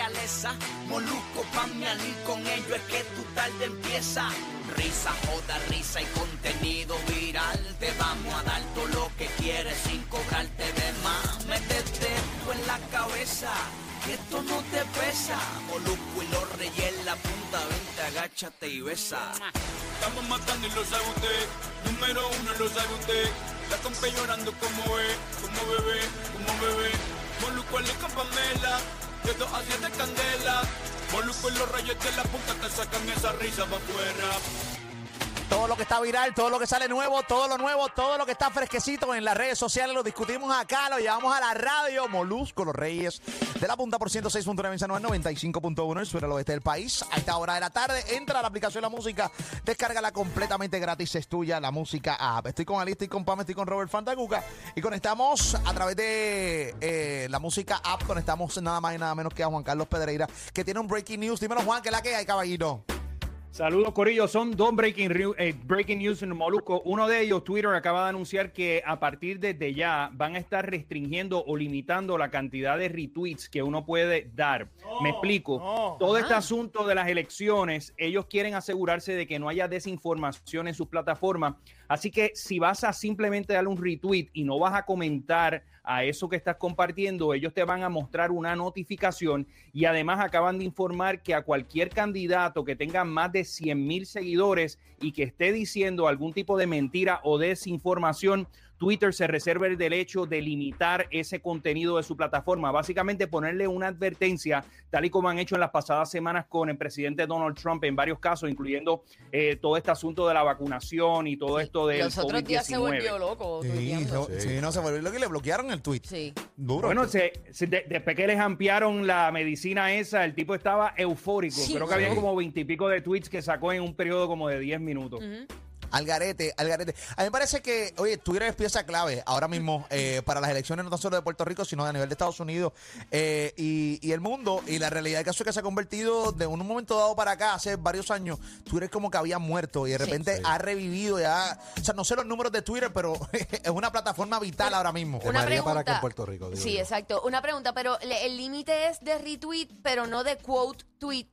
Realeza, Moluco, Pamiani, con ello es que tu tarde empieza. Risa, joda, risa y contenido viral. Te vamos a dar todo lo que quieres sin cobrarte de más. Métete esto en la cabeza, que esto no te pesa. Moluco y los reyes en la punta, vente, agáchate y besa. Estamos matando y lo sabe. Número uno lo sabe usted. La compa llorando como ve, como bebé, como bebé. Moluco le con. De a siete candela. Moluco y los rayos de la punta te sacan esa risa pa' afuera. Todo lo que está viral, todo lo que sale nuevo, todo lo nuevo, todo lo que está fresquecito en las redes sociales, lo discutimos acá, lo llevamos a la radio. Molusco, los reyes de la punta por 106.9 en San Juan, 95.1 en el sur oeste del país. A esta hora de la tarde, entra a la aplicación La Música, descárgala completamente gratis, es tuya, la música app. Estoy con Alicia, estoy con Pam, estoy con Robert Fantacuca y conectamos a través de eh, la música app, conectamos nada más y nada menos que a Juan Carlos Pedreira, que tiene un breaking news. Dímelo, Juan, que la que hay, caballito. Saludos, Corillo. Son dos breaking, eh, breaking news en Moluco. Uno de ellos, Twitter, acaba de anunciar que a partir de ya van a estar restringiendo o limitando la cantidad de retweets que uno puede dar. Me explico. Todo este asunto de las elecciones, ellos quieren asegurarse de que no haya desinformación en sus plataformas. Así que si vas a simplemente darle un retweet y no vas a comentar a eso que estás compartiendo, ellos te van a mostrar una notificación y además acaban de informar que a cualquier candidato que tenga más de 100 mil seguidores y que esté diciendo algún tipo de mentira o desinformación, Twitter se reserva el derecho de limitar ese contenido de su plataforma, básicamente ponerle una advertencia, tal y como han hecho en las pasadas semanas con el presidente Donald Trump en varios casos, incluyendo eh, todo este asunto de la vacunación y todo esto del Los otros días se COVID-19. volvió loco. Sí, sí, no se volvió lo que le bloquearon el tweet. Sí. Duro. Bueno, se, se- de- después que les ampliaron la medicina esa, el tipo estaba eufórico. Sí. Creo que había como veintipico de tweets que sacó en un periodo como de 10 minutos. Al garete, al garete. A mí me parece que, oye, Twitter es pieza clave ahora mismo eh, para las elecciones no tan solo de Puerto Rico, sino a nivel de Estados Unidos eh, y, y el mundo. Y la realidad del caso es que se ha convertido de un momento dado para acá, hace varios años, Twitter como que había muerto y de repente ha revivido ya. O sea, no sé los números de Twitter, pero es una plataforma vital ahora mismo. Una María para acá en pregunta. Puerto Rico, Sí, yo. exacto. Una pregunta, pero le- el límite es de retweet, pero no de quote tweet.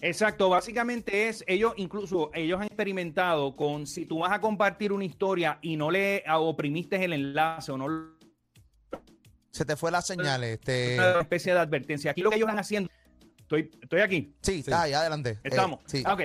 Exacto, básicamente es, ellos incluso, ellos han experimentado con si tú vas a compartir una historia y no le oprimiste el enlace o no Se te fue la señal, este. una especie de advertencia. Aquí lo que ellos están haciendo, estoy, estoy aquí. Sí, está ahí, adelante. Eh, Estamos. sí. Ah, ok.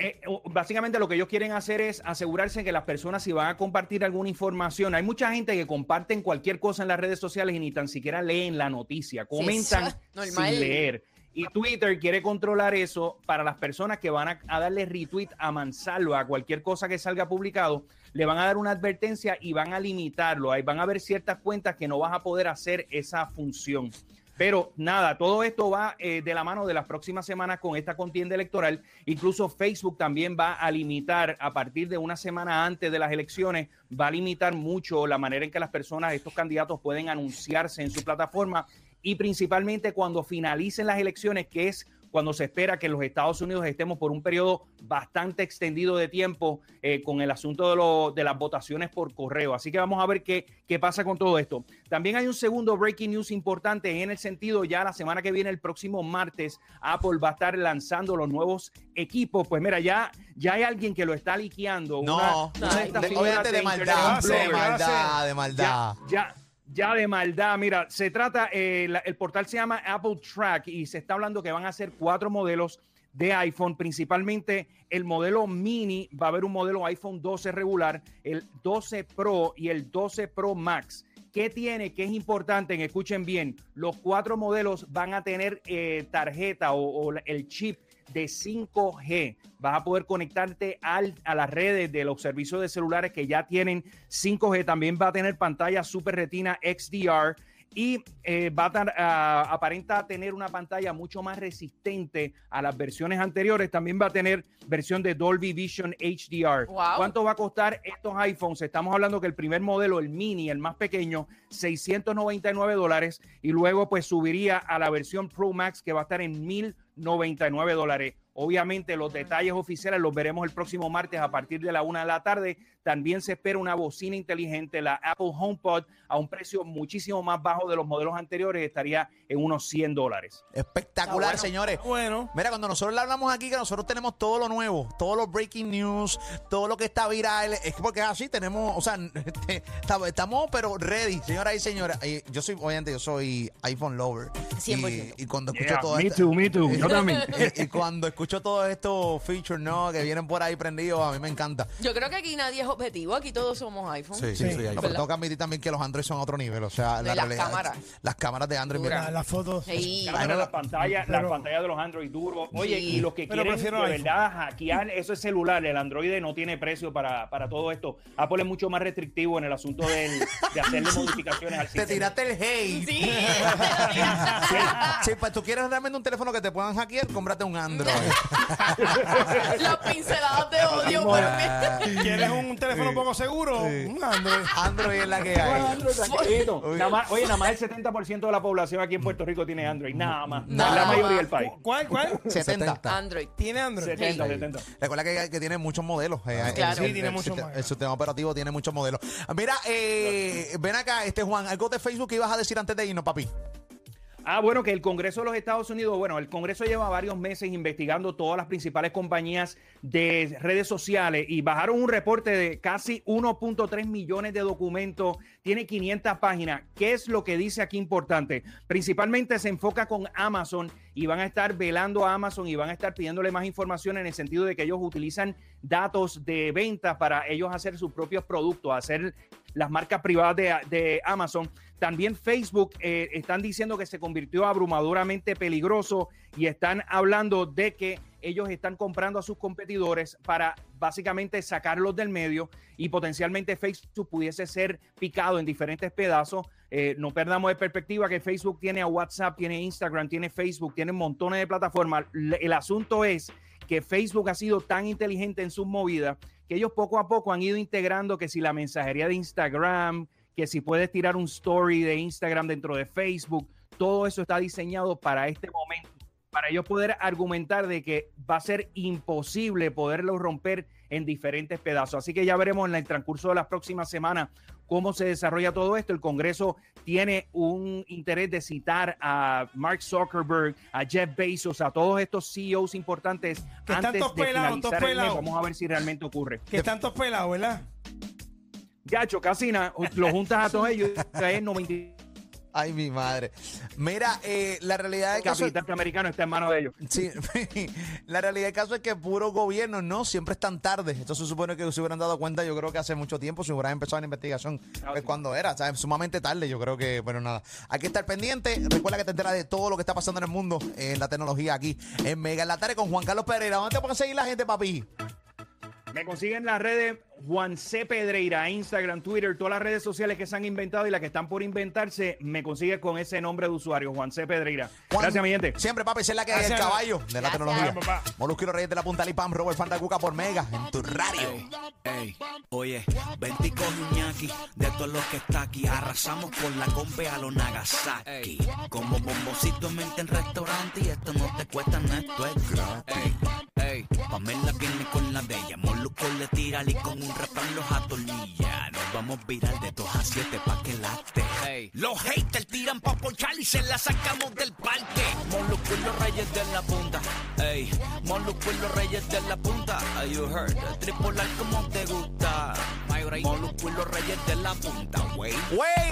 Eh, básicamente lo que ellos quieren hacer es asegurarse que las personas si van a compartir alguna información, hay mucha gente que comparten cualquier cosa en las redes sociales y ni tan siquiera leen la noticia, comentan sin leer. Y Twitter quiere controlar eso para las personas que van a, darle retweet a mansalva a cualquier cosa que salga publicado, le van a dar una advertencia y van a limitarlo. Ahí van a haber ciertas cuentas que no vas a poder hacer esa función. Pero nada, todo esto va eh, de la mano de las próximas semanas con esta contienda electoral. Incluso Facebook también va a limitar a partir de una semana antes de las elecciones, va a limitar mucho la manera en que las personas, estos candidatos pueden anunciarse en su plataforma y principalmente cuando finalicen las elecciones, que es cuando se espera que en los Estados Unidos estemos por un periodo bastante extendido de tiempo eh, con el asunto de, lo- de las votaciones por correo. Así que vamos a ver qué, qué pasa con todo esto. También hay un segundo breaking news importante en el sentido ya la semana que viene, el próximo martes, Apple va a estar lanzando los nuevos equipos. Pues mira, ya, ya hay alguien que lo está liqueando. No, Una- una de maldad, de maldad, de maldad. Ya, ya, ya de maldad. Mira, se trata, eh, el portal se llama Apple Track y se está hablando que van a ser cuatro modelos de iPhone, principalmente el modelo mini, va a haber un modelo iPhone 12 regular, el 12 Pro y el 12 Pro Max. ¿Qué tiene? ¿Qué es importante? Escuchen bien, los cuatro modelos van a tener eh, tarjeta o el chip de 5G. Vas a poder conectarte al- a las redes de los servicios de celulares que ya tienen 5G. También va a tener pantalla Super Retina XDR. Y eh, va a tar- a- aparenta tener una pantalla mucho más resistente a las versiones anteriores. También va a tener versión de Dolby Vision HDR. Wow. ¿Cuánto va a costar estos iPhones? Estamos hablando que el primer modelo, el mini, el más pequeño, 699 dólares y luego pues subiría a la versión Pro Max que va a estar en 1099 dólares. Obviamente los detalles oficiales los veremos el próximo martes a partir de la una de la tarde. También se espera una bocina inteligente, la Apple HomePod, a un precio muchísimo más bajo de los modelos anteriores, estaría en unos 100 dólares. Espectacular, bueno. señores. Bueno. Mira, cuando nosotros le hablamos aquí que nosotros tenemos todo lo nuevo, todos los breaking news, todo lo que está viral, es porque es así, tenemos, o sea, este, estamos, pero ready, señoras y señores. Y yo soy, obviamente, yo soy iPhone lover. 100%. Y, y cuando escucho Yeah, todo me esto- too, me too. Yo también. y, y cuando escucho todos estos features, ¿no? Que vienen por ahí prendidos, a mí me encanta. Yo creo que aquí nadie es objetivo, aquí todos somos iPhone. Sí, sí, sí. No, pero tengo que admitir también que los Android son a otro nivel. O sea, la las realidad- cámaras. Las cámaras de Android. mira, La- Las fotos. Sí. Las pantallas, Pero- las pantallas de los Android duros. Oye, Sí. y los que Pero quieren de prefiero iPhone. verdad hackear eso es celular, el Android no tiene precio para, para todo esto. Apple es mucho más restrictivo en el asunto del- de hacerle modificaciones al Te sistema. tiraste el hate. Sí. Sí, sí, pues tú quieres realmente un teléfono que te puedan hackear, cómprate un Android. Las pinceladas de odio. pero- ¿Quieres un teléfono poco seguro? Un Android. Android es la que hay. Android, tranquilito. Nada más- oye, nada más el 70% de la población aquí en Puerto Rico tiene Android. Nada más. Nada la mayoría del país. ¿Cuál? ¿Cuál? 70. Android. Tiene Android. 70, 70. Recuerda que, que tiene muchos modelos. eh, Claro. el- Sí, tiene el, muchos sistema- más. el sistema operativo tiene muchos modelos. Mira, eh, ven acá, este Juan, algo de Facebook que ibas a decir antes de irnos, papi. Ah, bueno, que el Congreso de los Estados Unidos, bueno, el Congreso lleva varios meses investigando todas las principales compañías de redes sociales y bajaron un reporte de casi 1.3 millones de documentos, tiene 500 páginas. ¿Qué es lo que dice aquí importante? Principalmente se enfoca con Amazon y van a estar velando a Amazon y van a estar pidiéndole más información en el sentido de que ellos utilizan datos de ventas para ellos hacer sus propios productos, hacer las marcas privadas de, Amazon. También Facebook eh, están diciendo que se convirtió abrumadoramente peligroso y están hablando de que ellos están comprando a sus competidores para básicamente sacarlos del medio y potencialmente Facebook pudiese ser picado en diferentes pedazos. Eh, no perdamos de perspectiva que Facebook tiene a WhatsApp, tiene Instagram, tiene Facebook, tiene montones de plataformas. El asunto es que Facebook ha sido tan inteligente en sus movidas que ellos poco a poco han ido integrando que si la mensajería de Instagram, que si puedes tirar un story de Instagram dentro de Facebook, todo eso está diseñado para este momento, para ellos poder argumentar de que va a ser imposible poderlo romper en diferentes pedazos. Así que ya veremos en el transcurso de las próximas semanas cómo se desarrolla todo esto. El Congreso tiene un interés de citar a Mark Zuckerberg, a Jeff Bezos, a todos estos CEOs importantes Que están antes todos de pelados, todos el mes. pelados. Vamos a ver si realmente ocurre. Que están todos pelados, ¿verdad? Gacho, casi nada. Lo juntas a todos ellos, es 90 Ay, mi madre. Mira, eh, la realidad del caso. capital americano está en manos de ellos. Sí, la realidad del caso es que puro gobierno no siempre están tarde. Esto se supone que se hubieran dado cuenta, yo creo que hace mucho tiempo, si hubieran empezado la investigación, Ah, pues sí. cuando era, ¿sabes? Sumamente tarde, yo creo que, bueno, nada. Hay que estar pendiente. Recuerda que te enteras de todo lo que está pasando en el mundo, en la tecnología aquí, en Mega en la tarde con Juan Carlos Pereira. ¿Dónde te pueden seguir la gente, papi? Me consiguen las redes Juan C. Pedreira, Instagram, Twitter, todas las redes sociales que se han inventado y las que están por inventarse, me consiguen con ese nombre de usuario, Juan C. Pedreira. Juan- Gracias, mi gente. Siempre, papi, es la que es el caballo de la tecnología. Los Reyes de la Punta Lipam, Robert Fantacuca por Mega, en tu radio. Ey, oye, vente con Iñaki, de todos los que está aquí, arrasamos con la compe a los Nagasaki. Como bombocito en mente en restaurante y esto no te cuesta nada, esto es gratis. Ey, Pamela viene con la de ella, Moluco le tira y con un refrán los atornilla. Nos vamos viral de 2 a 7 pa' que late. Los haters tiran pa' ponchar y se la sacamos del parque. Moluco y los reyes de la punta. Ey, Moluco y los reyes de la punta. Are you heard? Tripolar como te gusta. Moluco y los reyes de la punta, wey. Güey.